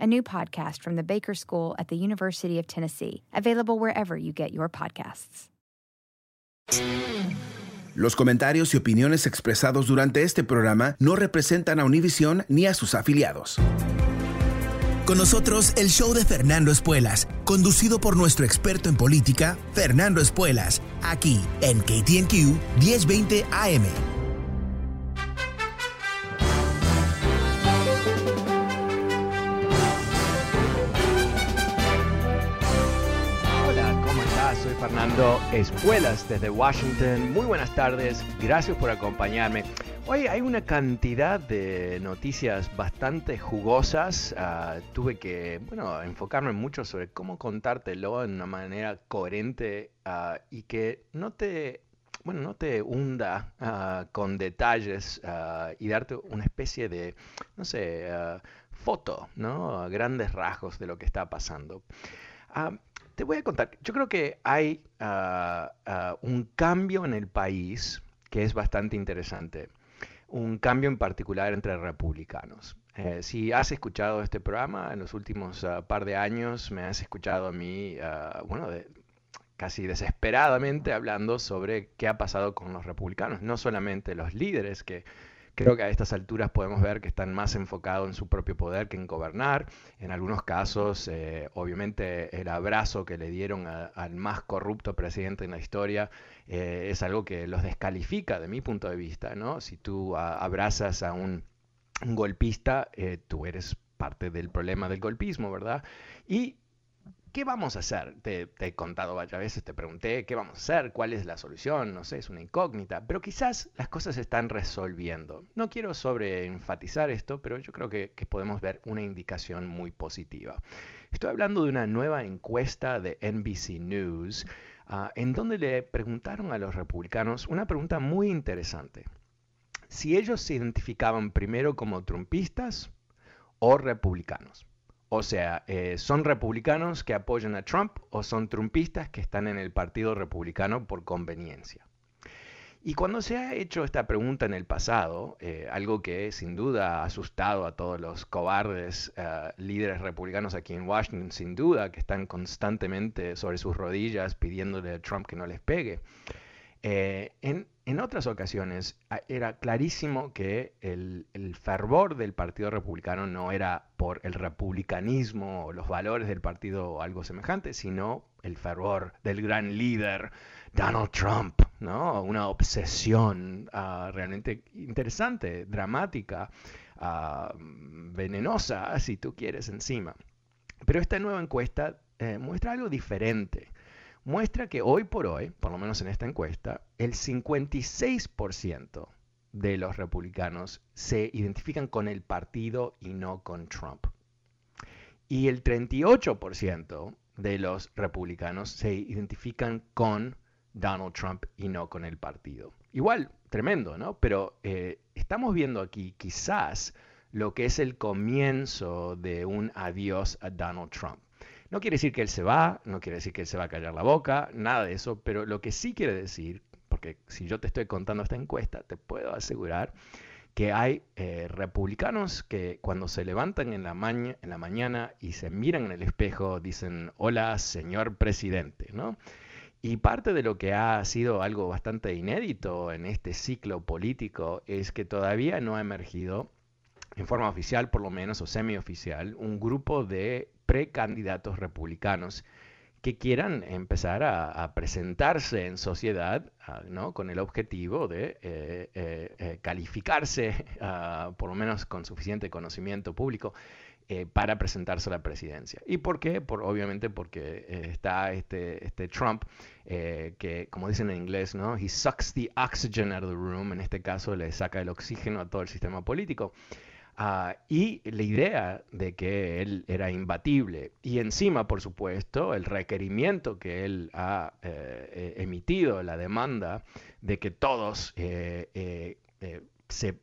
a new podcast from the Baker School at the University of Tennessee, available wherever you get your podcasts. Los comentarios y opiniones expresados durante este programa no representan a Univision ni a sus afiliados. Con nosotros el show de Fernando Espuelas, conducido por nuestro experto en política, Fernando Espuelas, aquí en KTNQ 1020 AM. Fernando Espuelas desde Washington. Muy buenas tardes, gracias por acompañarme. Hoy hay una cantidad de noticias bastante jugosas. Ah, tuve que, bueno, enfocarme mucho sobre cómo contártelo de una manera coherente ah, y que no te, bueno, no te hunda ah, con detalles y darte una especie de, no sé, foto, ¿no? grandes rasgos de lo que está pasando. Te voy a contar, yo creo que hay ah, un cambio en el país que es bastante interesante, un cambio en particular entre republicanos. Eh, si has escuchado este programa en los últimos ah, par de años, me has escuchado a mí, bueno, casi desesperadamente hablando sobre qué ha pasado con los republicanos, no solamente los líderes que Creo que a estas alturas podemos ver que están más enfocados en su propio poder que en gobernar. En algunos casos, eh, obviamente, el abrazo que le dieron al más corrupto presidente en la historia eh, es algo que los descalifica de mi punto de vista. ¿no? Si tú abrazas a un, golpista, eh, tú eres parte del problema del golpismo, ¿verdad? Y ¿qué vamos a hacer? Te, he contado varias veces, te pregunté, ¿qué vamos a hacer? ¿Cuál es la solución? No sé, es una incógnita, pero quizás las cosas se están resolviendo. No quiero sobreenfatizar esto, pero yo creo que, podemos ver una indicación muy positiva. Estoy hablando de una nueva encuesta de NBC News, ah, en donde le preguntaron a los republicanos una pregunta muy interesante. Si ellos se identificaban primero como trumpistas o republicanos. O sea, eh, ¿son republicanos que apoyan a Trump o son trumpistas que están en el Partido Republicano por conveniencia? Y cuando se ha hecho esta pregunta en el pasado, eh, algo que sin duda ha asustado a todos los cobardes eh, líderes republicanos aquí en Washington, sin duda, que están constantemente sobre sus rodillas pidiéndole a Trump que no les pegue, en, en otras ocasiones era clarísimo que el, fervor del Partido Republicano no era por el republicanismo o los valores del partido o algo semejante, sino el fervor del gran líder Donald Trump, ¿no? Una obsesión ah, realmente interesante, dramática, ah, venenosa, si tú quieres, encima. Pero esta nueva encuesta eh, muestra algo diferente muestra que hoy por hoy, por lo menos en esta encuesta, el 56% de los republicanos se identifican con el partido y no con Trump. Y el 38% de los republicanos se identifican con Donald Trump y no con el partido. Igual, tremendo, ¿no? Pero eh, estamos viendo aquí quizás lo que es el comienzo de un adiós a Donald Trump. No quiere decir que él se va, no quiere decir que él se va a callar la boca, nada de eso, pero lo que sí quiere decir, porque si yo te estoy contando esta encuesta, te puedo asegurar que hay eh, republicanos que cuando se levantan en la, en la mañana y se miran en el espejo dicen, hola señor presidente, ¿no? Y parte de lo que ha sido algo bastante inédito en este ciclo político es que todavía no ha emergido, en forma oficial por lo menos, o semioficial, un grupo de precandidatos republicanos que quieran empezar a, presentarse en sociedad ¿no? con el objetivo de eh, eh, eh, calificarse, ah, por lo menos con suficiente conocimiento público, para presentarse a la presidencia. ¿Y por qué? Por, obviamente porque está este, este Trump, que como dicen en inglés, ¿no? He sucks the oxygen out of the room, en este caso le saca el oxígeno a todo el sistema político. Ah, y la idea de que él era imbatible. Y encima, por supuesto, el requerimiento que él ha eh, eh, emitido, la demanda de que todos eh, se,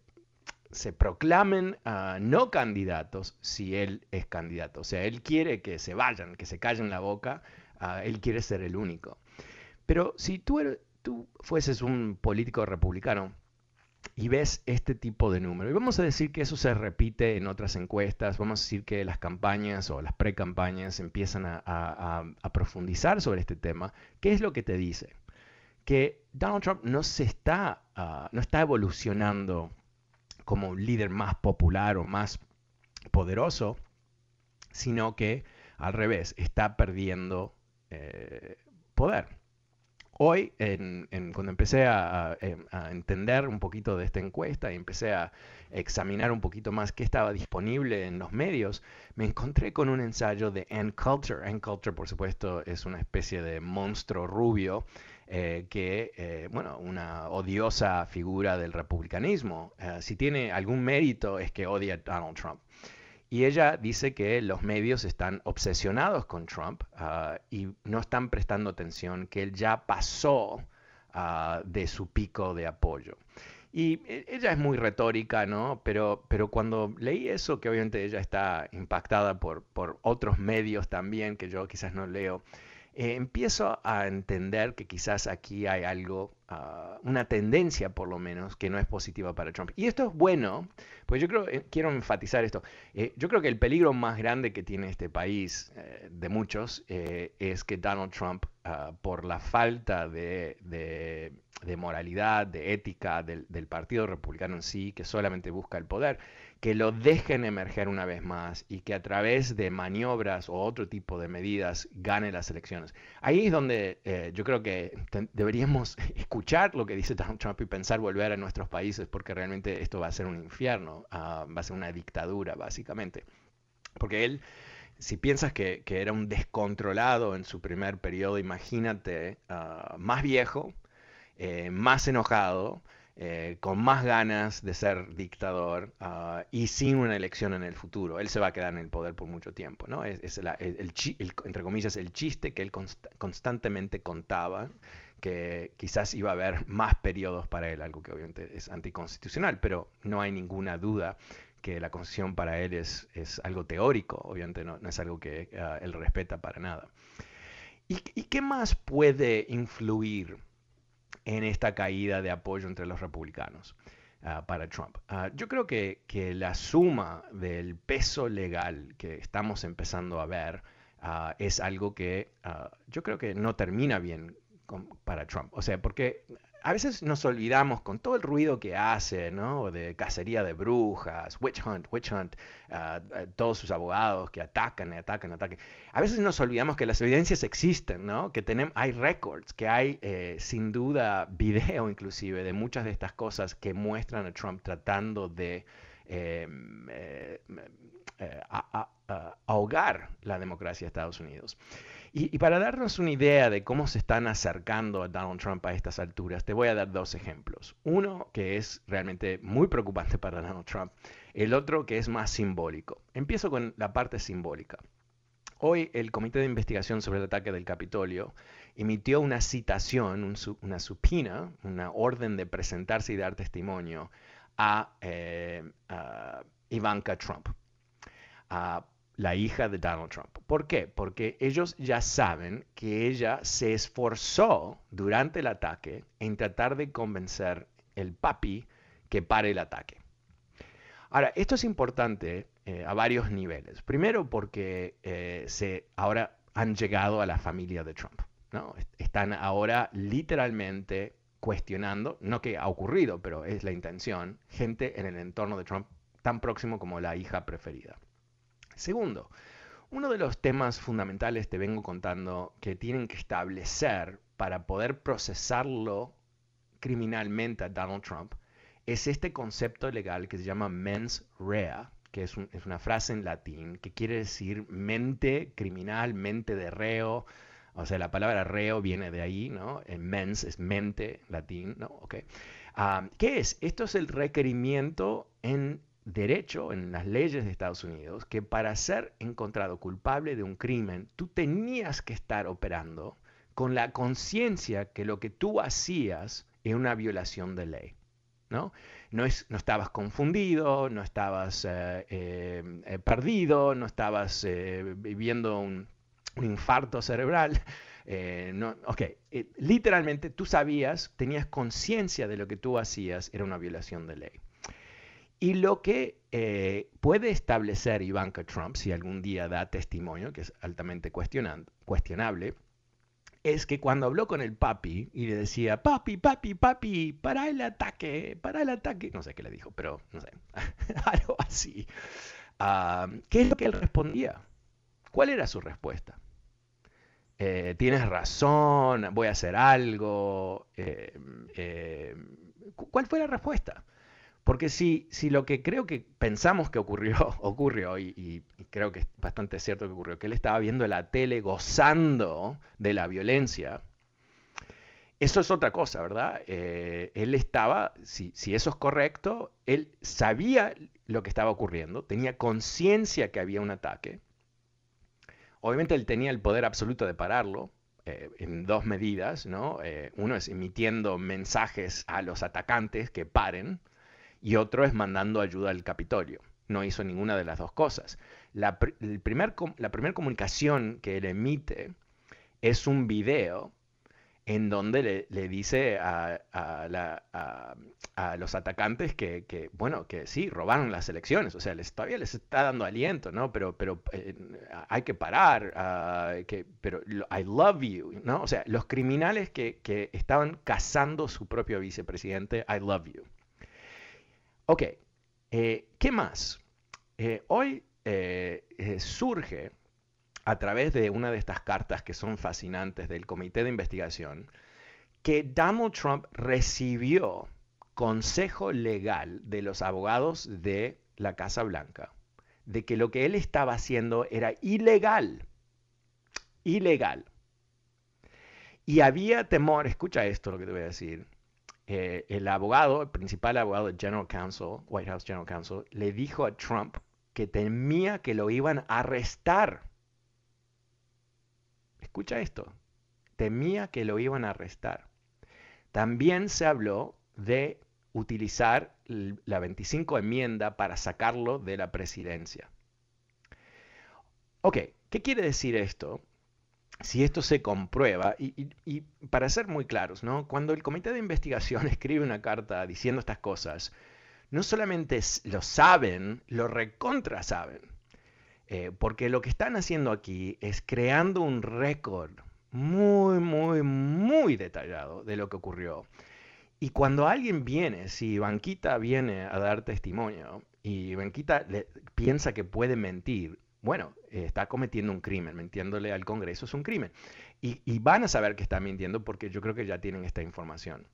se, proclamen ah, no candidatos si él es candidato. O sea, él quiere que se vayan, que se callen la boca, ah, él quiere ser el único. Pero si tú, tú fueses un político republicano, y ves este tipo de número. Y vamos a decir que eso se repite en otras encuestas, vamos a decir que las campañas o las pre-campañas empiezan a, profundizar sobre este tema. ¿Qué es lo que te dice? Que Donald Trump no se está, ah, no está evolucionando como un líder más popular o más poderoso, sino que al revés, está perdiendo eh, poder. Hoy, cuando empecé em, a, entender un poquito de esta encuesta y empecé a examinar un poquito más qué estaba disponible en los medios, me encontré con un ensayo de Ann Coulter. Ann Coulter, por supuesto, es una especie de monstruo rubio eh, que, eh, bueno, una odiosa figura del republicanismo. Eh, si tiene algún mérito es que odia a Donald Trump. Y ella dice que los medios están obsesionados con Trump ah, y no están prestando atención, que él ya pasó ah, de su pico de apoyo. Y e, ella es muy retórica, ¿no? Pero, pero cuando leí eso, que obviamente ella está impactada por, por otros medios también, que yo quizás no leo, eh, empiezo a entender que quizás aquí hay algo, ah, una tendencia por lo menos, que no es positiva para Trump. Y esto es bueno, pues yo creo, eh, quiero enfatizar esto, eh, yo creo que el peligro más grande que tiene este país, de muchos, es que Donald Trump, ah, por la falta de, de, moralidad, de ética del, del Partido Republicano en sí, que solamente busca el poder, que lo dejen emerger una vez más y que a través de maniobras o otro tipo de medidas gane las elecciones. Ahí es donde eh, yo creo que deberíamos escuchar lo que dice Donald Trump y pensar volver a nuestros países porque realmente esto va a ser un infierno, ah, va a ser una dictadura básicamente. Porque él, si piensas que, era un descontrolado en su primer periodo, imagínate ah, más viejo, eh, más enojado, eh, con más ganas de ser dictador ah, y sin una elección en el futuro. Él se va a quedar en el poder por mucho tiempo. ¿no? Es, el, entre comillas, el chiste que él constantemente contaba, que quizás iba a haber más periodos para él, algo que obviamente es anticonstitucional, pero no hay ninguna duda que la constitución para él es, es algo teórico, obviamente no, es algo que ah, él respeta para nada. ¿Y, ¿Y qué más puede influir? En esta caída de apoyo entre los republicanos ah, para Trump. Ah, yo creo que, la suma del peso legal que estamos empezando a ver ah, es algo que yo creo que no termina bien para Trump. O sea, porque a veces nos olvidamos con todo el ruido que hace, ¿no? De cacería de brujas, witch hunt, witch hunt, ah, todos sus abogados que atacan, atacan, atacan. A veces nos olvidamos que las evidencias existen, ¿no? Que tenemos, hay records, que hay eh, sin duda video inclusive de muchas de estas cosas que muestran a Trump tratando de em, eh, eh, ahogar la democracia de Estados Unidos. Y, para darnos una idea de cómo se están acercando a Donald Trump a estas alturas, te voy a dar dos ejemplos. Uno que es realmente muy preocupante para Donald Trump, el otro que es más simbólico. Empiezo con la parte simbólica. Hoy el Comité de Investigación sobre el ataque del Capitolio emitió una citación, una supina, una orden de presentarse y dar testimonio a, eh, Ivanka Trump la hija de Donald Trump. ¿Por qué? Porque ellos ya saben que ella se esforzó durante el ataque en tratar de convencer el papi que pare el ataque. Ahora, esto es importante eh, a varios niveles. Primero porque eh, se, ahora han llegado a la familia de Trump. ¿no? Están ahora literalmente cuestionando, no que ha ocurrido, pero es la intención, gente en el entorno de Trump tan próximo como la hija preferida. Segundo, Uno de los temas fundamentales te vengo contando que tienen que establecer para poder procesarlo criminalmente a Donald Trump es este concepto legal que se llama mens rea, que es, una frase en latín que quiere decir mente criminal, mente de reo. O sea, la palabra reo viene de ahí, ¿no? En mens es mente, latín, ¿no? Okay. Ah, ¿Qué es? Esto es el requerimiento en derecho, en las leyes de Estados Unidos, que para ser encontrado culpable de un crimen, tú tenías que estar operando con la conciencia que lo que tú hacías es una violación de ley. ¿no? No, es, no estabas confundido, no estabas eh, eh, perdido, no estabas eh, viviendo un, infarto cerebral. no, ok, literalmente tú sabías, tenías conciencia de lo que tú hacías era una violación de ley. Y lo que puede establecer Ivanka Trump, si algún día da testimonio, que es altamente cuestionable, es que cuando habló con el papi y le decía, papi, papi, papi, para el ataque, para el ataque, no sé qué le dijo, pero no sé, algo así. Ah, ¿Qué es lo que él respondía? ¿Cuál era su respuesta? Eh, tienes razón, voy a hacer algo. Eh, eh, ¿Cuál fue la respuesta? Porque si, si lo que creo que pensamos que ocurrió, ocurrió, y, creo que es bastante cierto que ocurrió, que él estaba viendo la tele gozando de la violencia, eso es otra cosa, ¿verdad? Eh, él estaba, si, si, eso es correcto, él sabía lo que estaba ocurriendo, tenía conciencia que había un ataque. Obviamente él tenía el poder absoluto de pararlo, eh, en dos medidas, ¿no? Eh, uno es emitiendo mensajes a los atacantes que paren, y otro es mandando ayuda al Capitolio. No hizo ninguna de las dos cosas. La, primera comunicación que él emite es un video en donde le, dice a, los atacantes que, bueno, que sí, robaron las elecciones, o sea, les, todavía les está dando aliento, ¿no? Pero, eh, hay que parar, ah, pero I love you, ¿no? O sea, los criminales que, que estaban cazando su propio vicepresidente, I love you. Ok, eh, ¿qué más? Eh, hoy eh, surge a través de una de estas cartas que son fascinantes del comité de investigación, que Donald Trump recibió consejo legal de los abogados de la Casa Blanca, de que lo que él estaba haciendo era ilegal, ilegal. Y había temor, escucha esto lo que te voy a decir, eh, el abogado, el principal abogado de General Counsel, White House General Counsel, le dijo a Trump que temía que lo iban a arrestar. Escucha esto, temía que lo iban a arrestar. También se habló de utilizar la 25 enmienda para sacarlo de la presidencia. Ok, ¿qué quiere decir esto? Si esto se comprueba, y, para ser muy claros, cuando el comité de investigación escribe una carta diciendo estas cosas, no solamente lo saben, lo recontra saben, eh, porque lo que están haciendo aquí es creando un récord muy, muy, muy detallado de lo que ocurrió. Y cuando alguien viene, si Banquita viene a dar testimonio y Banquita piensa que puede mentir, bueno, eh, está cometiendo un crimen, mintiéndole al Congreso es un crimen. Y, van a saber que está mintiendo porque yo creo que ya tienen esta información.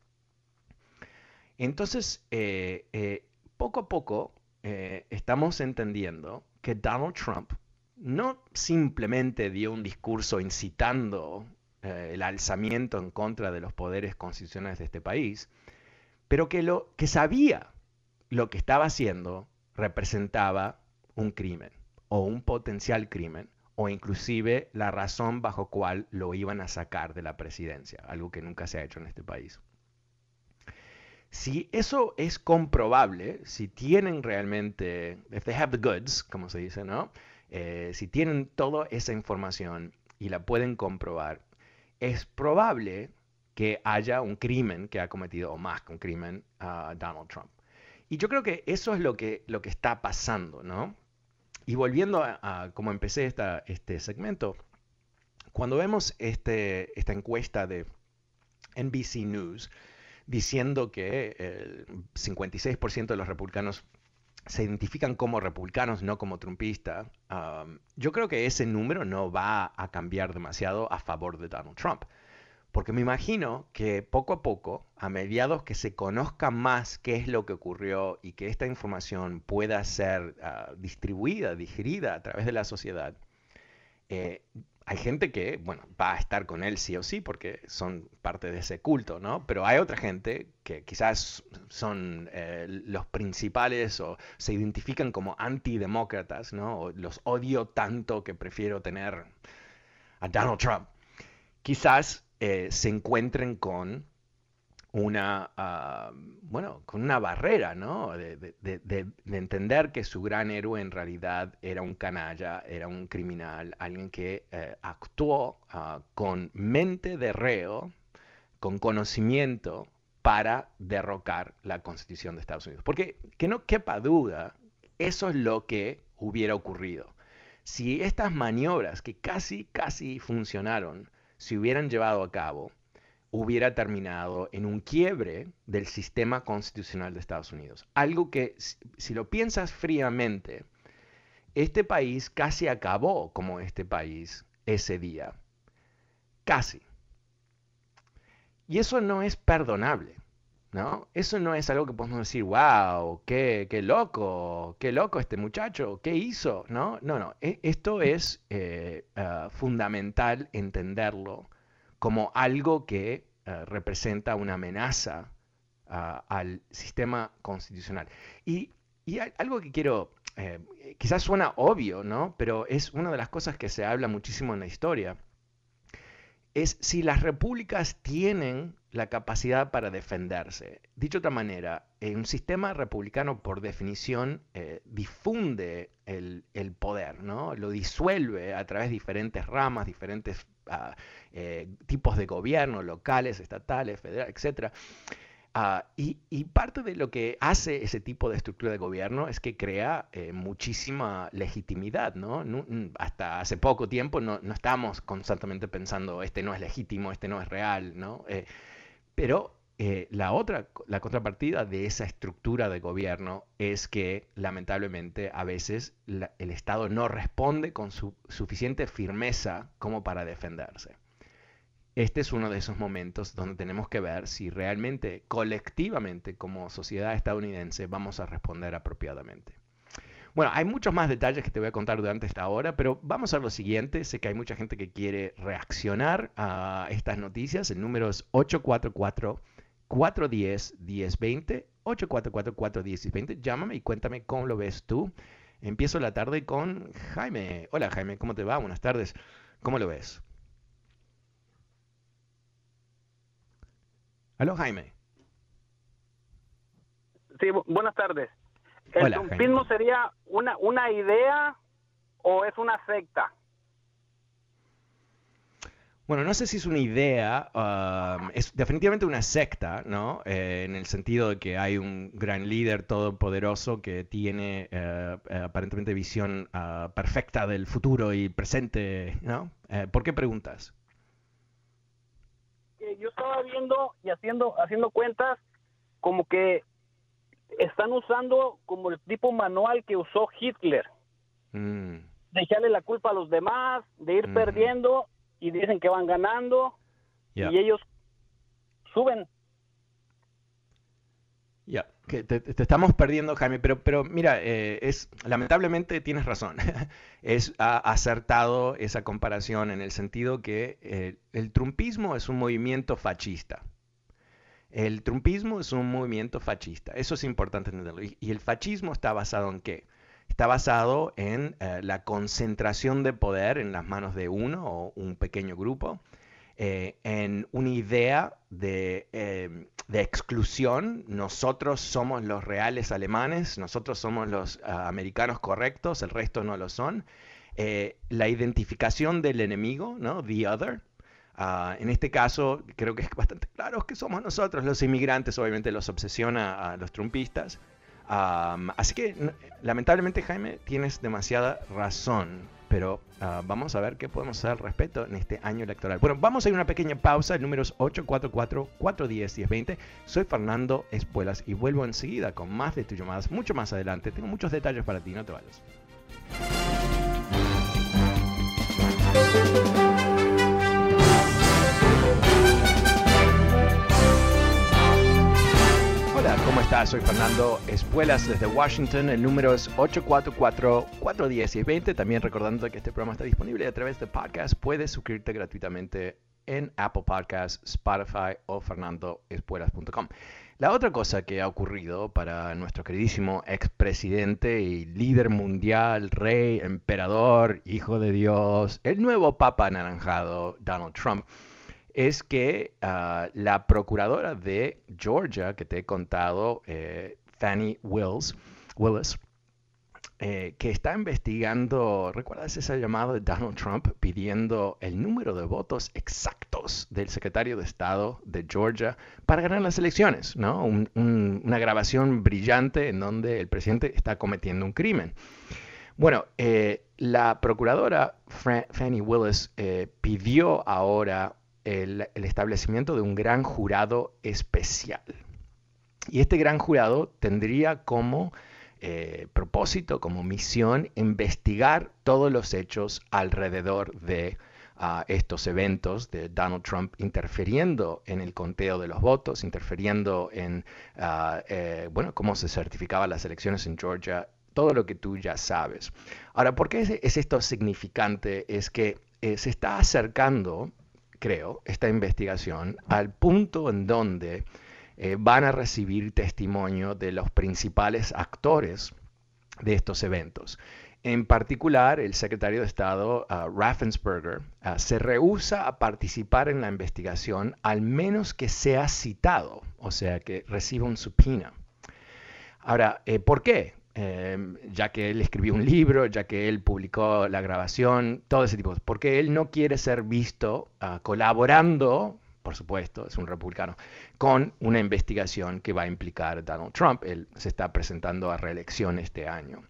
Entonces, eh, eh, poco a poco estamos entendiendo que Donald Trump no simplemente dio un discurso incitando el alzamiento en contra de los poderes constitucionales de este país, pero que, lo, que sabía lo que estaba haciendo representaba un crimen o un potencial crimen o inclusive la razón bajo cual lo iban a sacar de la presidencia, algo que nunca se ha hecho en este país. Si eso es comprobable, si tienen realmente, if they have the goods, como se dice, ¿no? Eh, si tienen toda esa información y la pueden comprobar, es probable que haya un crimen que ha cometido, o más que un crimen, a Donald Trump. Y yo creo que eso es lo que, lo que está pasando, ¿no? Y volviendo a, como empecé este segmento, cuando vemos este, esta encuesta de NBC News diciendo que el 56% de los republicanos se identifican como republicanos, no como trumpistas, yo creo que ese número no va a cambiar demasiado a favor de Donald Trump. Porque me imagino que poco a poco, a mediados que se conozca más qué es lo que ocurrió y que esta información pueda ser ah, distribuida, digerida a través de la sociedad, eh, hay gente que, bueno, va a estar con él sí o sí porque son parte de ese culto, ¿no? Pero hay otra gente que quizás son eh, los principales o se identifican como antidemócratas, ¿no? O los odio tanto que prefiero tener a Donald Trump. Quizás eh, se encuentren con una, ah, bueno, con una barrera, ¿no? De, entender que su gran héroe en realidad era un canalla, era un criminal, alguien que eh, actuó ah, con mente de reo, con conocimiento para derrocar la Constitución de Estados Unidos. Porque que no quepa duda, eso es lo que hubiera ocurrido. Si estas maniobras que casi, casi funcionaron, se hubieran llevado a cabo, hubiera terminado en un quiebre del sistema constitucional de Estados Unidos. Algo que, si lo piensas fríamente, este país casi acabó como este país ese día. Casi. Y eso no es perdonable. ¿No? Eso no es algo que podemos decir, wow, qué, qué loco, qué loco este muchacho, qué hizo, ¿no? No, no, e, esto es eh, ah, fundamental entenderlo como algo que eh, representa una amenaza ah, al sistema constitucional. Y, algo que quiero, eh, quizás suena obvio, ¿no? Pero es una de las cosas que se habla muchísimo en la historia, es si las repúblicas tienen la capacidad para defenderse. Dicho de otra manera, un sistema republicano por definición eh, difunde el, poder, ¿no? lo disuelve a través de diferentes ramas, diferentes ah, eh, tipos de gobierno, locales, estatales, federales, etc. Ah, y, parte de lo que hace ese tipo de estructura de gobierno es que crea eh, muchísima legitimidad, ¿no? Hasta hace poco tiempo no, no estábamos constantemente pensando, este no es legítimo, este no es real, ¿no? Pero eh, la otra, la contrapartida de esa estructura de gobierno es que lamentablemente a veces el Estado no responde con su, suficiente firmeza como para defenderse. Este es uno de esos momentos donde tenemos que ver si realmente colectivamente como sociedad estadounidense vamos a responder apropiadamente. Bueno, hay muchos más detalles que te voy a contar durante esta hora, pero vamos a lo siguiente. Sé que hay mucha gente que quiere reaccionar a estas noticias. El número es 844-410-1020. 844-410-1020. Llámame y cuéntame cómo lo ves tú. Empiezo la tarde con Jaime. Hola Jaime, ¿cómo te va? Buenas tardes. ¿Cómo lo ves? Aló Jaime. Sí, buenas tardes. ¿El trumpismo sería una, una idea o es una secta? Bueno, no sé si es una idea, um, es definitivamente una secta, ¿no? Eh, en el sentido de que hay un gran líder todopoderoso que tiene eh, eh, aparentemente visión uh, perfecta del futuro y presente, ¿no? ¿Por qué preguntas? Yo estaba viendo y haciendo, haciendo cuentas como que están usando como el tipo manual que usó Hitler. Mm. De echarle la culpa a los demás, de ir perdiendo y dicen que van ganando y ellos suben. Ya, que te, estamos perdiendo, Jaime, pero, pero mira, eh, es lamentablemente tienes razón. es acertado esa comparación en el sentido que eh, el trumpismo es un movimiento fascista. El trumpismo es un movimiento fascista, eso es importante entenderlo. Y, el fascismo está basado en qué? Está basado en eh, la concentración de poder en las manos de uno o un pequeño grupo, eh, en una idea de, em, de, exclusión. Nosotros somos los reales alemanes, nosotros somos los ah, americanos correctos, el resto no lo son. Eh, la identificación del enemigo, ¿no? The other, Ah, en este caso, creo que es bastante claro que somos nosotros los inmigrantes, obviamente los obsesiona a los trumpistas. así que, lamentablemente, Jaime, tienes demasiada razón. pero ah, vamos a ver qué podemos hacer al respecto en este año electoral. Bueno, vamos a ir a una pequeña pausa, el número es 844-410-1020. Soy Fernando Espuelas y vuelvo enseguida con más de tus llamadas, mucho más adelante. Tengo muchos detalles para ti, no te vayas. Estás? Soy Fernando Espuelas desde Washington. El número es 844-410-20. También recordando que este programa está disponible a través de podcast. Puedes suscribirte gratuitamente en Apple Podcasts, Spotify o fernandoespuelas.com. La otra cosa que ha ocurrido para nuestro queridísimo expresidente y líder mundial, rey, emperador, hijo de Dios, el nuevo papa anaranjado, Donald Trump, es que ah, la procuradora de Georgia, que te he contado, eh, Fanny Wills, Willis, eh, que está investigando, ¿recuerdas esa llamada de Donald Trump pidiendo el número de votos exactos del secretario de Estado de Georgia para ganar las elecciones? ¿no? una grabación brillante en donde el presidente está cometiendo un crimen. Bueno, eh, la procuradora Fanny Willis eh, pidió ahora el establecimiento de un gran jurado especial. Y este gran jurado tendría como eh, propósito, como misión, investigar todos los hechos alrededor de ah, estos eventos de Donald Trump interfiriendo en el conteo de los votos, interfiriendo en, ah, eh, bueno, cómo se certificaban las elecciones en Georgia, todo lo que tú ya sabes. Ahora, ¿por qué es, esto significante? Es que eh, se está acercando, creo, esta investigación al punto en donde eh, van a recibir testimonio de los principales actores de estos eventos. En particular, el secretario de Estado, uh, Raffensperger, uh, se rehúsa a participar en la investigación al menos que sea citado, o sea, que reciba un subpoena. Ahora, eh, ¿por qué? Em, ya que él escribió un libro, ya que él publicó la grabación, todo ese tipo. Porque él no quiere ser visto uh, colaborando por supuesto, es un republicano, con una investigación que va a implicar Donald Trump. Él se está presentando a reelección este año.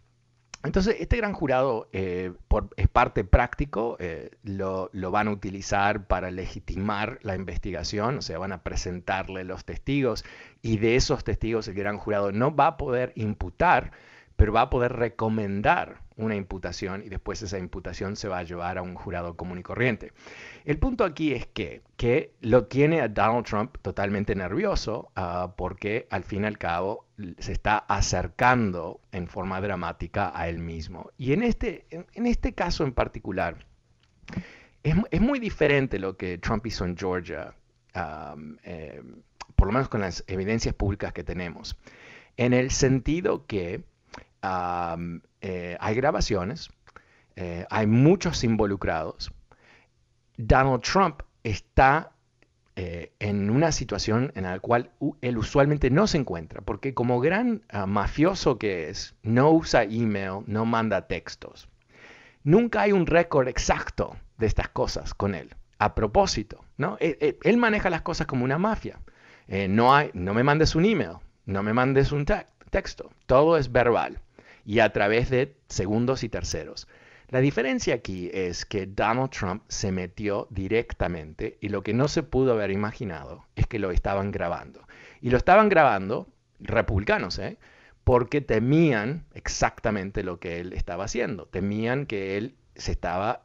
Entonces, este gran jurado eh, es parte práctico, eh, lo, van a utilizar para legitimar la investigación, o sea, van a presentarle los testigos y de esos testigos el gran jurado no va a poder imputar, pero va a poder recomendar una imputación y después esa imputación se va a llevar a un jurado común y corriente. El punto aquí es que, que lo tiene a Donald Trump totalmente nervioso uh, porque al fin y al cabo se está acercando en forma dramática a él mismo. Y en este, en, este caso en particular, es, es, muy diferente lo que Trump hizo en Georgia, eh, por lo menos con las evidencias públicas que tenemos, en el sentido que eh, hay grabaciones, eh, hay muchos involucrados, Donald Trump está eh, en una situación en la cual él usualmente no se encuentra, porque como gran ah, mafioso que es, no usa email, no manda textos. Nunca hay un récord exacto de estas cosas con él. A propósito, ¿no? Él, e, él maneja las cosas como una mafia. No me mandes un email, no me mandes un texto. Todo es verbal y a través de segundos y terceros. La diferencia aquí es que Donald Trump se metió directamente y lo que no se pudo haber imaginado es que lo estaban grabando. Y lo estaban grabando republicanos, ¿eh? porque temían exactamente lo que él estaba haciendo. Temían que él se estaba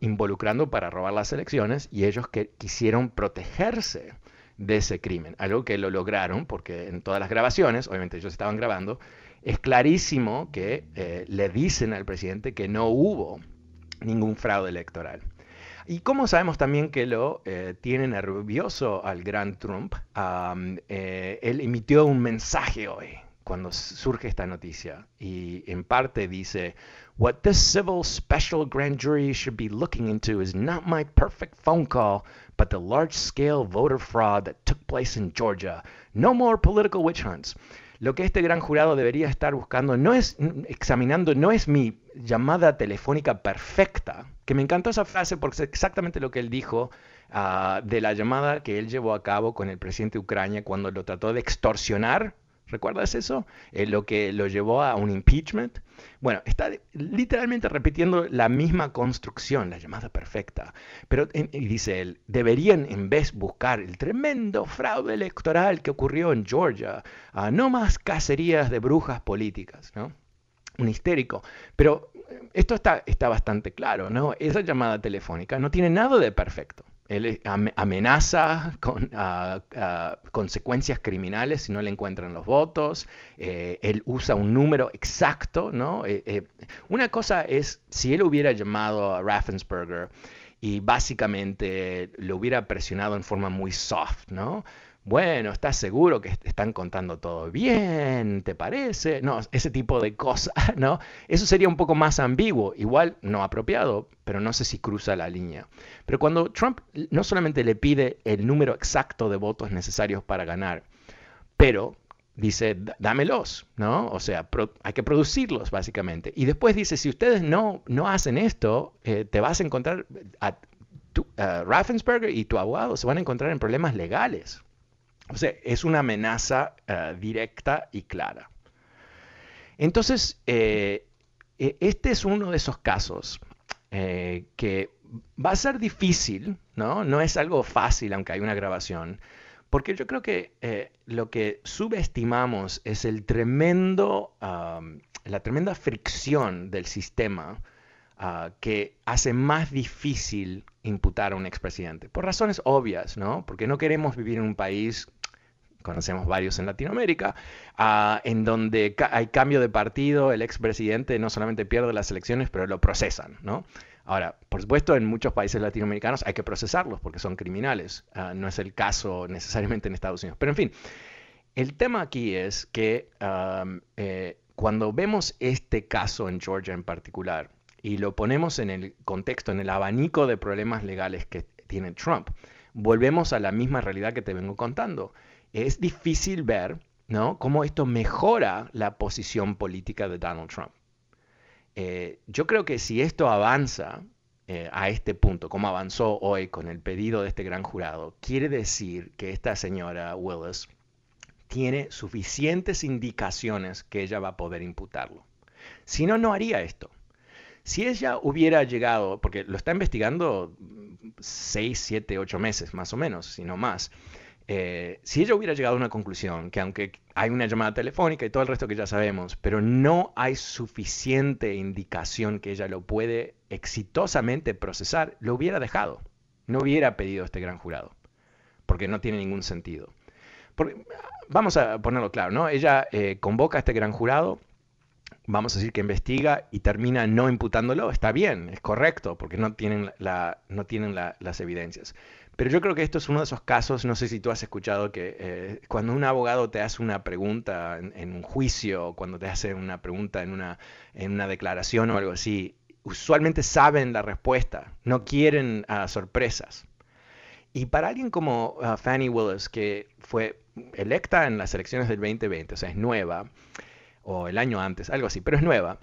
involucrando para robar las elecciones y ellos que quisieron protegerse de ese crimen. Algo que lo lograron porque en todas las grabaciones, obviamente ellos estaban grabando, es clarísimo que eh, le dicen al presidente que no hubo ningún fraude electoral. Y como sabemos también que lo eh, tiene nervioso al gran Trump, eh, él emitió un mensaje hoy cuando surge esta noticia y en parte dice, What this civil special grand jury should be looking into is not my perfect phone call, but the large-scale voter fraud that took place in Georgia. No more political witch hunts. Lo que este gran jurado debería estar buscando no es examinando, no es mi llamada telefónica perfecta, que me encantó esa frase porque es exactamente lo que él dijo uh, de la llamada que él llevó a cabo con el presidente de Ucrania cuando lo trató de extorsionar ¿Recuerdas eso? Eh, lo que lo llevó a un impeachment. Bueno, está literalmente repitiendo la misma construcción, la llamada perfecta. Pero y dice él, deberían en vez buscar el tremendo fraude electoral que ocurrió en Georgia, no más cacerías de brujas políticas, ¿no? Un histérico. Pero eh, esto está, está bastante claro, ¿no? Esa llamada telefónica no tiene nada de perfecto. Él amenaza con consecuencias criminales si no le encuentran los votos. Eh, él usa un número exacto, ¿no? Eh, eh, una cosa es si él hubiera llamado a Raffensperger y básicamente lo hubiera presionado en forma muy soft, ¿no? Bueno, ¿estás seguro que están contando todo bien? ¿Te parece? No, ese tipo de cosas, ¿no? Eso sería un poco más ambiguo, igual no apropiado, pero no sé si cruza la línea. Pero cuando Trump no solamente le pide el número exacto de votos necesarios para ganar, pero dice, dámelos, ¿no? O sea, hay que producirlos, básicamente. Y después dice, si ustedes no, no hacen esto, eh, te vas a encontrar, a, Raffensperger y tu abogado se van a encontrar en problemas legales. O sea, es una amenaza eh, directa y clara. Entonces, eh, e, este es uno de esos casos eh, que va a ser difícil, ¿no? No es algo fácil, aunque hay una grabación, porque yo creo que lo que subestimamos es el tremendo, la tremenda fricción del sistema ah, que hace más difícil imputar a un expresidente. Por razones obvias, ¿no? Porque no queremos vivir en un país conocemos varios en Latinoamérica, ah, en donde hay cambio de partido, el expresidente no solamente pierde las elecciones, pero lo procesan, ¿no? Ahora, por supuesto, en muchos países latinoamericanos hay que procesarlos porque son criminales. Ah, no es el caso necesariamente en Estados Unidos. Pero en fin, el tema aquí es que eh, cuando vemos este caso en Georgia en particular y lo ponemos en el contexto, en el abanico de problemas legales que tiene Trump, volvemos a la misma realidad que te vengo contando es difícil ver ¿no? cómo esto mejora la posición política de Donald Trump. Eh, yo creo que si esto avanza eh, a este punto, como avanzó hoy con el pedido de este gran jurado, quiere decir que esta señora Willis tiene suficientes indicaciones que ella va a poder imputarlo. Si no, no haría esto. Si ella hubiera llegado, porque lo está investigando 6, 7, 8 meses más o menos, si no más, eh, si ella hubiera llegado a una conclusión, que aunque hay una llamada telefónica y todo el resto que ya sabemos, pero no hay suficiente indicación que ella lo puede exitosamente procesar, lo hubiera dejado. No hubiera pedido este gran jurado, porque no tiene ningún sentido. vamos a ponerlo claro, ¿no? Ella eh, convoca a este gran jurado, vamos a decir que investiga y termina no imputándolo, está bien, es correcto, porque no tienen, la, no tienen las evidencias. Pero yo creo que esto es uno de esos casos, no sé si tú has escuchado que eh, cuando un abogado te hace una pregunta en, un juicio, cuando te hace una pregunta en una, en una declaración o algo así, usualmente saben la respuesta, no quieren uh, sorpresas. Y para alguien como uh, Fannie Willis, que fue electa en las elecciones del 2020, o sea, es nueva, o el año antes, algo así, pero es nueva,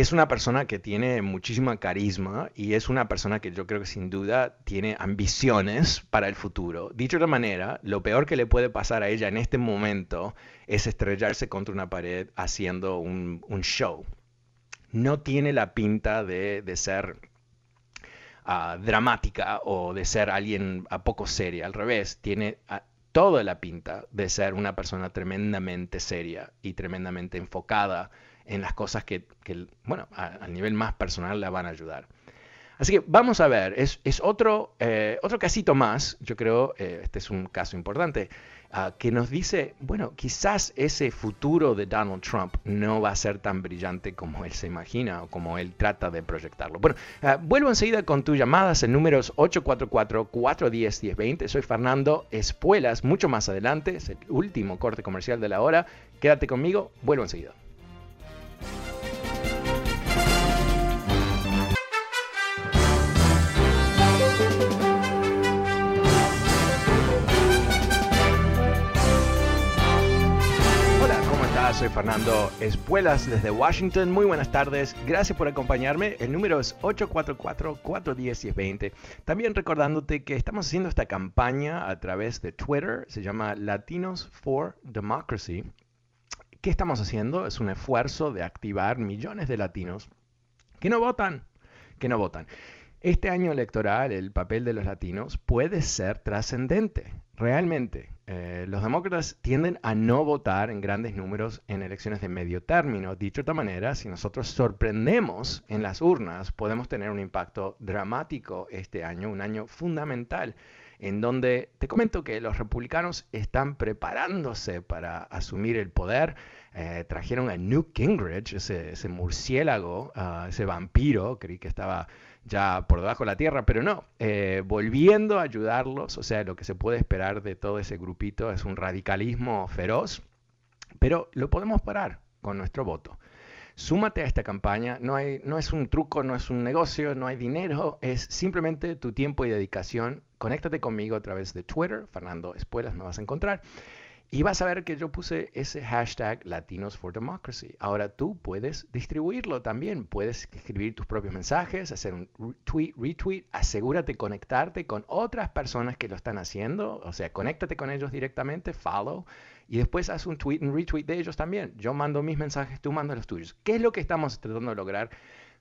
es una persona que tiene muchísima carisma y es una persona que yo creo que sin duda tiene ambiciones para el futuro. Dicho de otra manera, lo peor que le puede pasar a ella en este momento es estrellarse contra una pared haciendo un, show. No tiene la pinta de, ser ah, dramática o de ser alguien a poco seria. Al revés, tiene ah, toda la pinta de ser una persona tremendamente seria y tremendamente enfocada en las cosas que, bueno, a, nivel más personal la van a ayudar. Así que vamos a ver, es, otro, eh, otro casito más, yo creo, eh, este es un caso importante, ah, que nos dice, bueno, quizás ese futuro de Donald Trump no va a ser tan brillante como él se imagina o como él trata de proyectarlo. Bueno, ah, vuelvo enseguida con tus llamadas en números 844-410-1020. Soy Fernando Espuelas, mucho más adelante, es el último corte comercial de la hora. Quédate conmigo, vuelvo enseguida. Soy Fernando Espuelas desde Washington. Muy buenas tardes, gracias por acompañarme. El número es 844-410-1020. También recordándote que estamos haciendo esta campaña a través de Twitter, se llama Latinos for Democracy. ¿qué estamos haciendo? Es un esfuerzo de activar millones de latinos que no votan, que no votan. Este año electoral, el papel de los latinos puede ser trascendente, realmente. Eh, los demócratas tienden a no votar en grandes números en elecciones de medio término. Dicho de otra manera, si nosotros sorprendemos en las urnas, podemos tener un impacto dramático este año, un año fundamental, en donde te comento que los republicanos están preparándose para asumir el poder. Eh, trajeron a Newt Gingrich, ese, murciélago, ah, ese vampiro, creí que estaba ya por debajo de la tierra, pero no, eh, volviendo a ayudarlos, o sea, lo que se puede esperar de todo ese grupito es un radicalismo feroz, pero lo podemos parar con nuestro voto. Súmate a esta campaña, no, no es un truco, no es un negocio, no hay dinero, es simplemente tu tiempo y dedicación. Conéctate conmigo a través de Twitter, Fernando Espuelas me vas a encontrar. Y vas a ver que yo puse ese hashtag Latinos for Democracy. Ahora tú puedes distribuirlo también. Puedes escribir tus propios mensajes, hacer un tweet, retweet. Asegúrate conectarte con otras personas que lo están haciendo. O sea, conéctate con ellos directamente, follow. Y después haz un tweet, un retweet de ellos también. Yo mando mis mensajes, tú mandas los tuyos. ¿Qué es lo que estamos tratando de lograr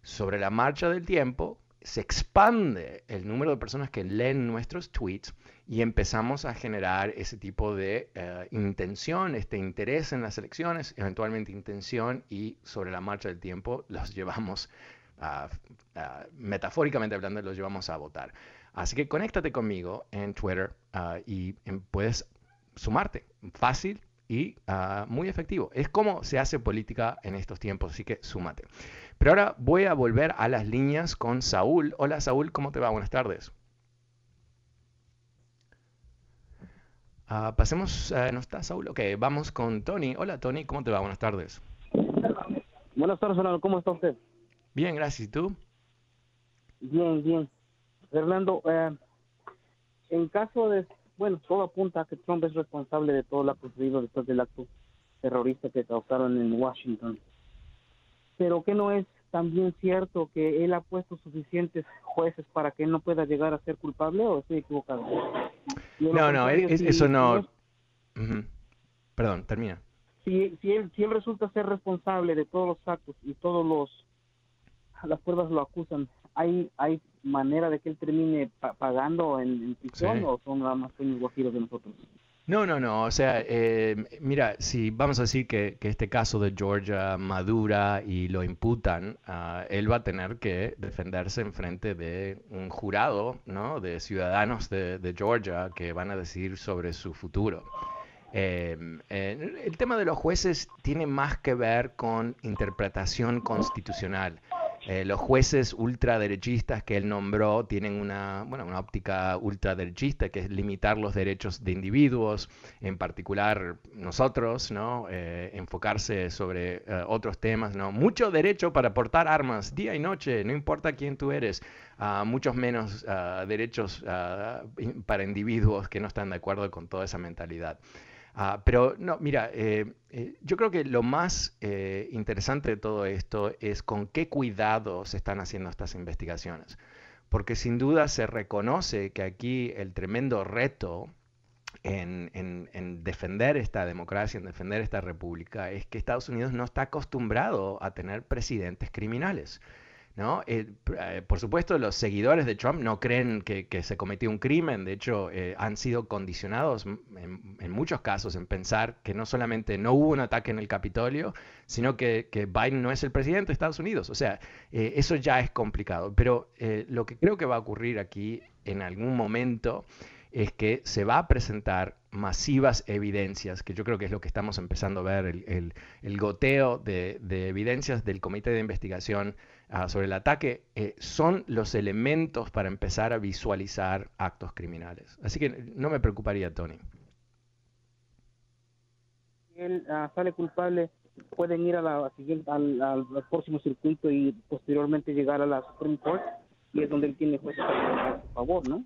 sobre la marcha del tiempo? Se expande el número de personas que leen nuestros tweets y empezamos a generar ese tipo de eh, intención, este interés en las elecciones, eventualmente intención y sobre la marcha del tiempo los llevamos, metafóricamente hablando, los llevamos a votar. Así que conéctate conmigo en Twitter ah, y puedes sumarte. Fácil y ah, muy efectivo. Es como se hace política en estos tiempos, así que súmate. Pero ahora voy a volver a las líneas con Saúl. Hola Saúl, ¿cómo te va? Buenas tardes. Ah, pasemos, uh, ¿no está Saúl? Ok, vamos con Tony. Hola Tony, ¿cómo te va? Buenas tardes. Buenas tardes, Fernando. ¿Cómo está usted? Bien, gracias. ¿Y tú? Bien, bien. Fernando, eh, en caso de, bueno, todo apunta a que Trump es responsable de todo lo ocurrido después del acto terrorista que causaron en Washington. Pero que no es también cierto que él ha puesto suficientes jueces para que él no pueda llegar a ser culpable o estoy equivocado? No, no, eso no. Perdón, termina. Si, si, él, si él resulta ser responsable de todos los actos y todos los las pruebas lo acusan, ¿hay, hay manera de que él termine pagando en, prisión o son nada más sueños guajiros de nosotros? No, no, no. O sea, eh, mira, si vamos a decir que, este caso de Georgia madura y lo imputan, ah, él va a tener que defenderse en frente de un jurado, ¿no? De ciudadanos de, Georgia que van a decidir sobre su futuro. Em, eh, el tema de los jueces tiene más que ver con interpretación constitucional. Eh, los jueces ultraderechistas que él nombró tienen una, bueno, una óptica ultraderechista, que es limitar los derechos de individuos, en particular nosotros, ¿no? Eh, enfocarse sobre eh, otros temas. ¿no? Mucho derecho para portar armas día y noche, no importa quién tú eres. Uh, muchos menos ah, derechos ah, para individuos que no están de acuerdo con toda esa mentalidad. Ah, pero no, mira, eh, eh, yo creo que lo más eh, interesante de todo esto es con qué cuidado se están haciendo estas investigaciones. Porque sin duda se reconoce que aquí el tremendo reto en, en, defender esta democracia, en defender esta república, es que Estados Unidos no está acostumbrado a tener presidentes criminales. ¿No? Eh, eh, por supuesto, los seguidores de Trump no creen que, se cometió un crimen, de hecho, eh, han sido condicionados en, muchos casos en pensar que no solamente no hubo un ataque en el Capitolio, sino que, Biden no es el presidente de Estados Unidos. O sea, eso ya es complicado. Pero lo que creo que va a ocurrir aquí en algún momento es que se va a presentar masivas evidencias, que yo creo que es lo que estamos empezando a ver, el, goteo de, evidencias del Comité de Investigación ah, sobre el ataque, eh, son los elementos para empezar a visualizar actos criminales. Así que no me preocuparía, Tony. Él ah, sale culpable, pueden ir a la siguiente, al, próximo circuito y posteriormente llegar a la Supreme Court, y es donde él tiene jueces a favor, ¿no?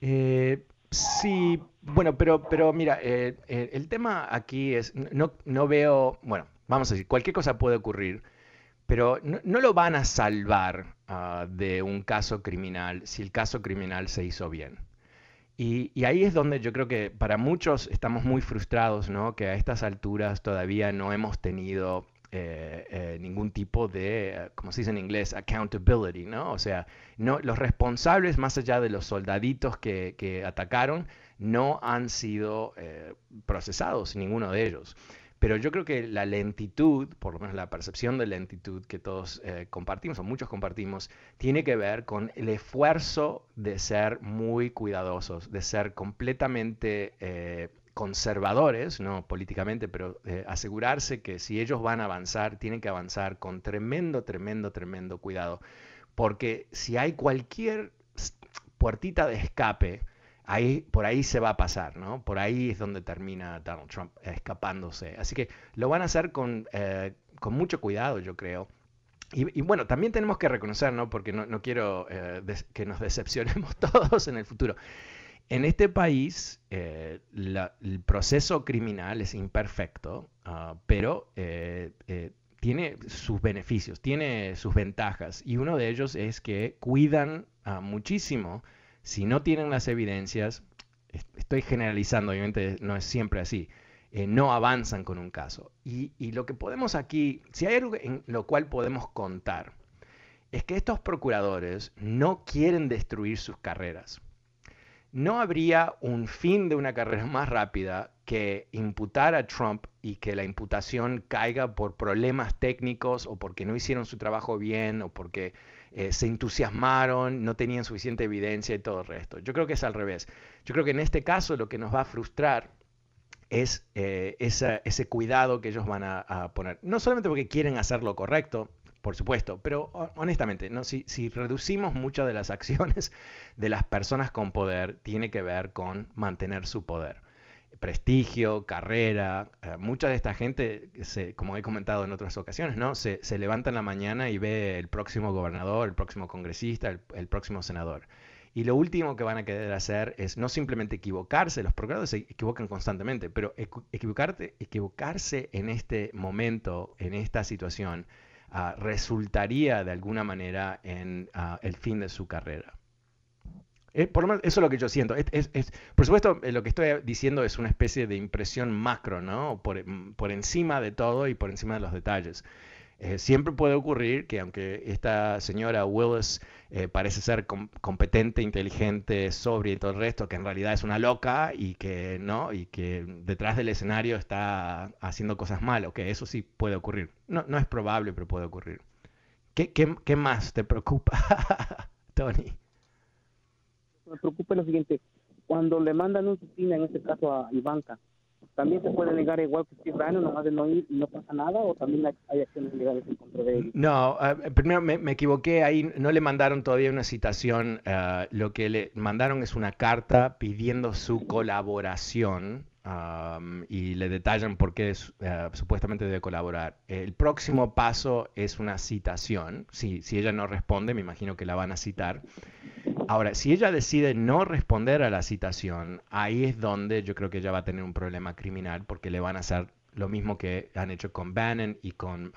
Eh, Sí, bueno, pero, pero mira, eh, eh, el tema aquí es, no, no veo, bueno, vamos a decir, cualquier cosa puede ocurrir, pero no, lo van a salvar ah, de un caso criminal si el caso criminal se hizo bien. Y, ahí es donde yo creo que para muchos estamos muy frustrados, ¿no? Que a estas alturas todavía no hemos tenido eh, eh, ningún tipo de, como se dice en inglés, accountability, ¿no? O sea, los responsables, más allá de los soldaditos que, atacaron, no han sido eh, procesados, ninguno de ellos. Pero yo creo que la lentitud, por lo menos la percepción de lentitud que todos eh, compartimos, o muchos compartimos, tiene que ver con el esfuerzo de ser muy cuidadosos, de ser completamente eh, conservadores, no políticamente, pero eh, asegurarse que si ellos van a avanzar, tienen que avanzar con tremendo, tremendo, tremendo cuidado. Porque si hay cualquier puertita de escape, ahí, por ahí se va a pasar, ¿no? Por ahí es donde termina Donald Trump escapándose. Así que lo van a hacer con, eh, con mucho cuidado, yo creo. Y, bueno, también tenemos que reconocer, ¿no? Porque no, quiero eh, que nos decepcionemos todos en el futuro. En este país, eh, el proceso criminal es imperfecto, ah, pero tiene sus beneficios, tiene sus ventajas. Y uno de ellos es que cuidan uh, muchísimo si no tienen las evidencias, estoy generalizando, obviamente no es siempre así, eh, no avanzan con un caso. Y, lo que podemos aquí, si hay algo en lo cual podemos contar, es que estos procuradores no quieren destruir sus carreras. No habría un fin de una carrera más rápida que imputar a Trump y que la imputación caiga por problemas técnicos o porque no hicieron su trabajo bien o porque eh, se entusiasmaron, no tenían suficiente evidencia y todo el resto. Yo creo que es al revés. Yo creo que en este caso lo que nos va a frustrar es eh, ese cuidado que ellos van a, poner. No solamente porque quieren hacer lo correcto, por supuesto, pero honestamente, ¿no? si, si reducimos muchas de las acciones de las personas con poder, tiene que ver con mantener su poder prestigio, carrera. Eh, mucha de esta gente, se, como he comentado en otras ocasiones, ¿no? Se, levanta en la mañana y ve el próximo gobernador, el próximo congresista, el, próximo senador. Y lo último que van a querer hacer es no simplemente equivocarse, los procuradores se equivocan constantemente, pero equivocarte, equivocarse en este momento, en esta situación, ah, resultaría de alguna manera en ah, el fin de su carrera. Eh, por lo menos eso es lo que yo siento. Es, por supuesto, eh, lo que estoy diciendo es una especie de impresión macro, ¿no? Por, mm, encima de todo y por encima de los detalles. Eh, siempre puede ocurrir que aunque esta señora Willis parece ser competente, inteligente, sobria y todo el resto, que en realidad es una loca y que no y que detrás del escenario está haciendo cosas malas, que eso sí puede ocurrir. No, no es probable, pero puede ocurrir. ¿Qué, qué, qué más te preocupa, Tony? Me preocupa lo siguiente, cuando le mandan un subpoena, en este caso a Ivanka, ¿también se puede negar igual que Steve Bannon, nomás de no ir y no pasa nada, o también hay, acciones legales en contra de él? No, eh, primero me, equivoqué, ahí no le mandaron todavía una citación, eh, lo que le mandaron es una carta pidiendo su colaboración y le detallan por qué uh, supuestamente debe colaborar. El próximo paso es una citación. Si, si ella no responde, me imagino que la van a citar. Ahora, si ella decide no responder a la citación, ahí es donde yo creo que ella va a tener un problema criminal porque le van a hacer lo mismo que han hecho con Bannon y con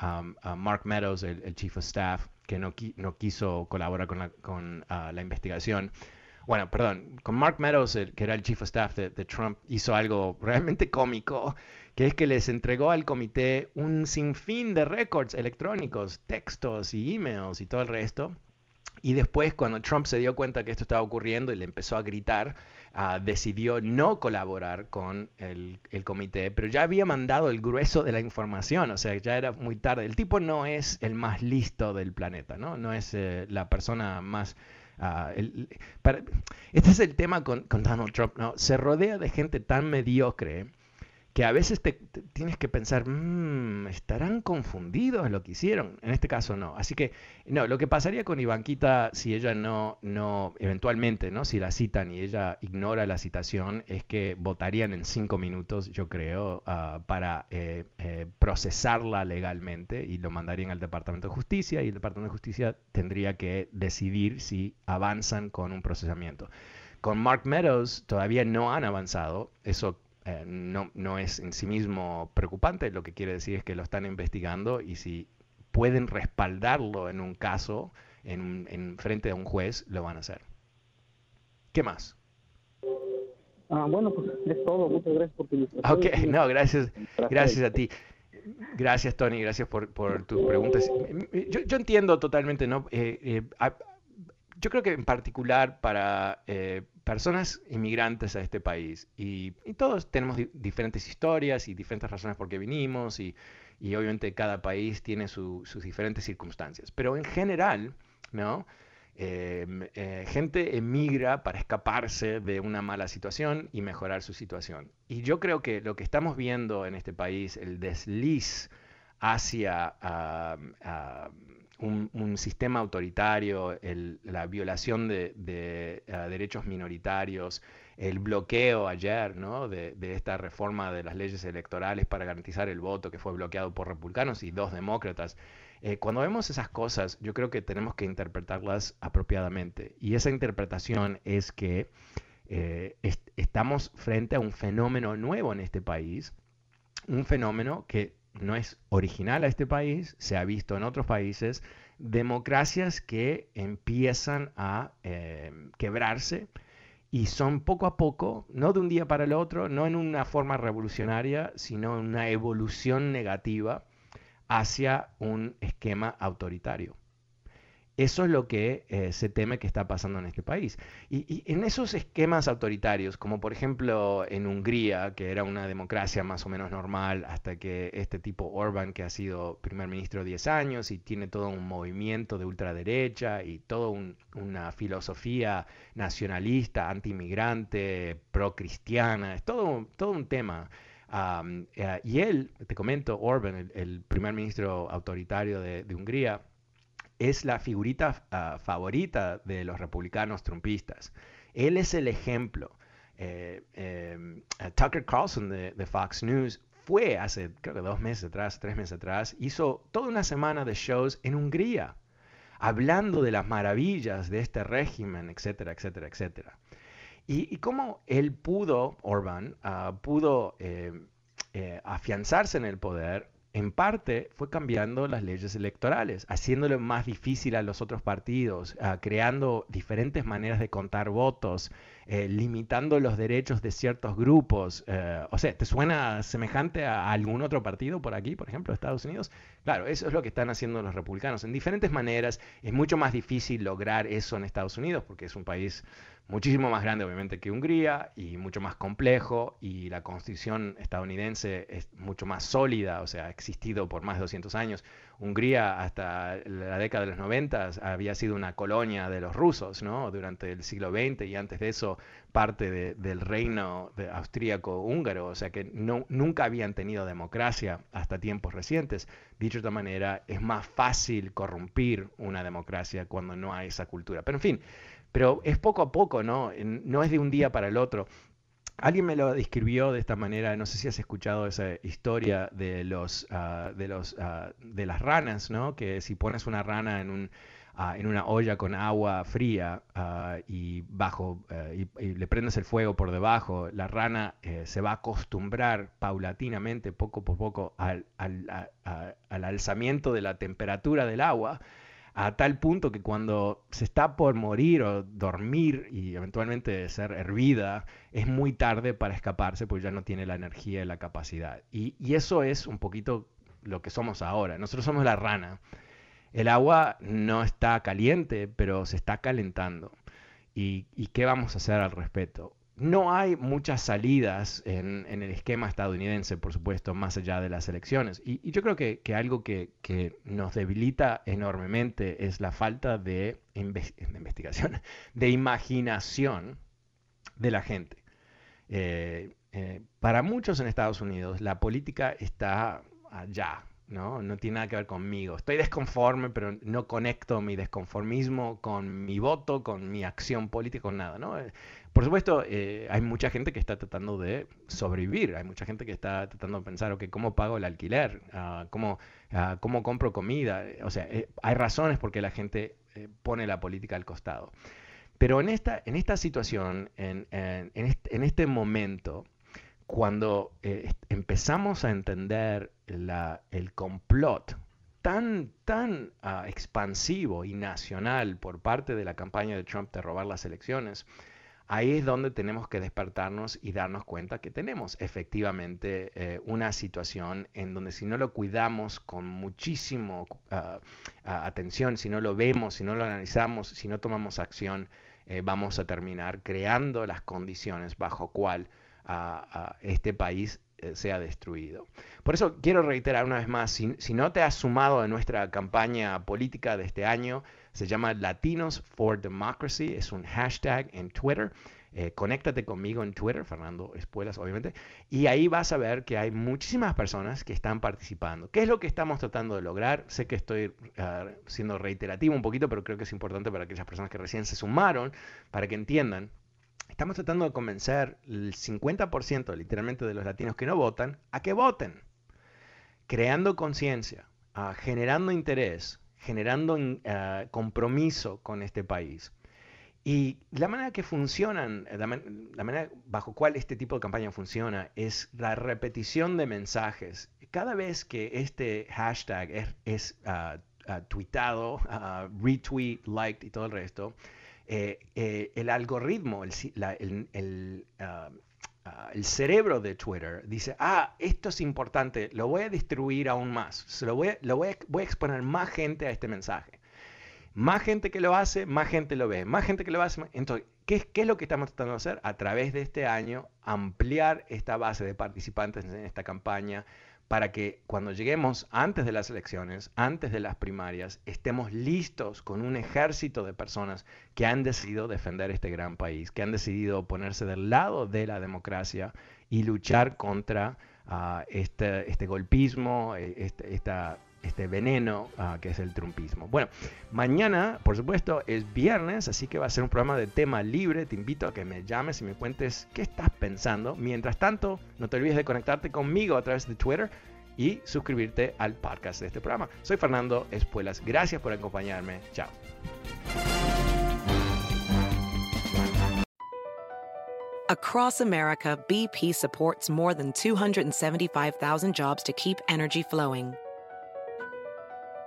Mark Meadows, el, Chief of Staff, que no, quiso colaborar con uh, la investigación bueno, perdón, con Mark Meadows, que era el chief of staff de, Trump, hizo algo realmente cómico, que es que les entregó al comité un sinfín de récords electrónicos, textos y emails y todo el resto. Y después, cuando Trump se dio cuenta que esto estaba ocurriendo y le empezó a gritar, ah, decidió no colaborar con el, comité, pero ya había mandado el grueso de la información, o sea, ya era muy tarde. El tipo no es el más listo del planeta, ¿no? No es eh, la persona más Ah, este es el tema con, con Donald Trump, ¿no? Se rodea de gente tan mediocre que a veces te, tienes que pensar, mmm, ¿estarán confundidos lo que hicieron? En este caso no. Así que, no, lo que pasaría con Ivanquita si ella no, no, eventualmente, ¿no? Si la citan y ella ignora la citación, es que votarían en cinco minutos, yo creo, ah, para eh, eh, procesarla legalmente y lo mandarían al Departamento de Justicia y el Departamento de Justicia tendría que decidir si avanzan con un procesamiento. Con Mark Meadows todavía no han avanzado, eso eh, no, no es en sí mismo preocupante, lo que quiere decir es que lo están investigando y si pueden respaldarlo en un caso, en, en frente de un juez, lo van a hacer. ¿Qué más? Ah, bueno, pues es todo. Muchas gracias por tu Ok, no, gracias, gracias a ti. Gracias, Tony, gracias por, por tus preguntas. Yo, yo, entiendo totalmente, ¿no? Eh, eh, yo creo que en particular para eh, personas inmigrantes a este país, y, todos tenemos diferentes historias y diferentes razones por qué vinimos, y, y obviamente cada país tiene sus diferentes circunstancias, pero en general, ¿no? Em, eh, gente emigra para escaparse de una mala situación y mejorar su situación. Y yo creo que lo que estamos viendo en este país, el desliz hacia un, sistema autoritario, la violación de, ah, derechos minoritarios, el bloqueo ayer ¿no? de, de, esta reforma de las leyes electorales para garantizar el voto que fue bloqueado por republicanos y dos demócratas. Eh, cuando vemos esas cosas, yo creo que tenemos que interpretarlas apropiadamente. Y esa interpretación es que eh, estamos frente a un fenómeno nuevo en este país, un fenómeno que no es original a este país, se ha visto en otros países, democracias que empiezan a eh, quebrarse y son poco a poco, no de un día para el otro, no en una forma revolucionaria, sino en una evolución negativa hacia un esquema autoritario. Eso es lo que eh, se teme que está pasando en este país. Y, en esos esquemas autoritarios, como por ejemplo en Hungría, que era una democracia más o menos normal, hasta que este tipo Orban, que ha sido primer ministro 10 años y tiene todo un movimiento de ultraderecha y toda una filosofía nacionalista, anti-inmigrante, pro-cristiana, es todo, todo un tema eh, y él, te comento, Orban, el, primer ministro autoritario de, Hungría, es la figurita ah, favorita de los republicanos trumpistas. Él es el ejemplo. Eh, em, Tucker Carlson de, Fox News fue hace, dos meses atrás, tres meses atrás, hizo toda una semana de shows en Hungría, hablando de las maravillas de este régimen, etcétera, etcétera, etcétera. Y, cómo él pudo, Orban, ah, pudo eh, eh, afianzarse en el poder, en parte fue cambiando las leyes electorales, haciéndole más difícil a los otros partidos, ah, creando diferentes maneras de contar votos, eh, limitando los derechos de ciertos grupos. o sea, ¿te suena semejante a, algún otro partido por aquí, por ejemplo, Estados Unidos? Claro, eso es lo que están haciendo los republicanos. En diferentes maneras es mucho más difícil lograr eso en Estados Unidos porque es un país muchísimo más grande obviamente que Hungría y mucho más complejo y la constitución estadounidense es mucho más sólida, o sea, ha existido por más de 200 años. Hungría hasta la década de los 90 había sido una colonia de los rusos, ¿no? Durante el siglo XX y antes de eso parte del reino austríaco-húngaro, o sea que no, nunca habían tenido democracia hasta tiempos recientes. Dicho de otra manera, es más fácil corrompir una democracia cuando no hay esa cultura. Pero en fin, pero es poco a poco, ¿no? No es de un día para el otro. Alguien me lo describió de esta manera, no sé si has escuchado esa historia de los, ah, de los, ah, de las ranas, ¿no? Que si pones una rana en un, ah, en una olla con agua fría y bajo y, le prendes el fuego por debajo, la rana eh, se va a acostumbrar paulatinamente, poco por poco, al, al, al alzamiento de la temperatura del agua a tal punto que cuando se está por morir o dormir y eventualmente ser hervida, es muy tarde para escaparse porque ya no tiene la energía y la capacidad. Y, eso es un poquito lo que somos ahora. Nosotros somos la rana. El agua no está caliente, pero se está calentando. ¿Y, y qué vamos a hacer al respecto? No hay muchas salidas en, el esquema estadounidense, por supuesto, más allá de las elecciones. Y, yo creo que, algo que, nos debilita enormemente es la falta de, investigación, de imaginación de la gente. Eh, eh, para muchos en Estados Unidos, la política está allá, ¿no? No tiene nada que ver conmigo. Estoy desconforme, pero no conecto mi desconformismo con mi voto, con mi acción política, con nada, ¿no? Por supuesto, eh, hay mucha gente que está tratando de sobrevivir, hay mucha gente que está tratando de pensar, ¿cómo pago el alquiler? Ah, ¿cómo, ah, ¿cómo, compro comida? O sea, eh, hay razones por qué la gente eh, pone la política al costado. Pero en esta, en esta situación, en, en, este, en este, momento, cuando empezamos a entender el complot tan, tan ah, expansivo y nacional por parte de la campaña de Trump de robar las elecciones, ahí es donde tenemos que despertarnos y darnos cuenta que tenemos efectivamente eh, una situación en donde si no lo cuidamos con muchísimo ah, ah, atención, si no lo vemos, si no lo analizamos, si no tomamos acción, eh, vamos a terminar creando las condiciones bajo cual ah, este país sea destruido. Por eso quiero reiterar una vez más, si, si, no te has sumado a nuestra campaña política de este año, se llama Latinos for Democracy, es un hashtag en Twitter. Eh, conéctate conmigo en Twitter, Fernando Espuelas, obviamente, y ahí vas a ver que hay muchísimas personas que están participando. ¿Qué es lo que estamos tratando de lograr? Sé que estoy ah, siendo reiterativo un poquito, pero creo que es importante para aquellas personas que recién se sumaron, para que entiendan Estamos tratando de convencer el 50% literalmente de los latinos que no votan a que voten, creando conciencia, uh, generando interés, generando uh, compromiso con este país. Y la manera que funcionan, la, manera bajo cual este tipo de campaña funciona es la repetición de mensajes. Cada vez que este hashtag es, es uh, tweetado, retweet, liked y todo el resto, eh, eh, el algoritmo, el, ah, ah, el, cerebro de Twitter dice, ah, esto es importante, lo voy a distribuir aún más, Se lo, voy, lo voy, a, voy a exponer más gente a este mensaje. Más gente que lo hace, más gente lo ve, más gente que lo hace. Entonces, ¿qué, ¿qué, es lo que estamos tratando de hacer? A través de este año, ampliar esta base de participantes en esta campaña, para que cuando lleguemos antes de las elecciones, antes de las primarias, estemos listos con un ejército de personas que han decidido defender este gran país, que han decidido ponerse del lado de la democracia y luchar contra ah, este, este, golpismo, eh, este, esta este veneno ah, que es el trumpismo. Bueno, mañana, por supuesto, es viernes, así que va a ser un programa de tema libre. Te invito a que me llames y me cuentes qué estás pensando. Mientras tanto, no te olvides de conectarte conmigo a través de Twitter y suscribirte al podcast de este programa. Soy Fernando Espuelas. Gracias por acompañarme. Chao. Across America, BP supports more than 275,000 jobs to keep energy flowing.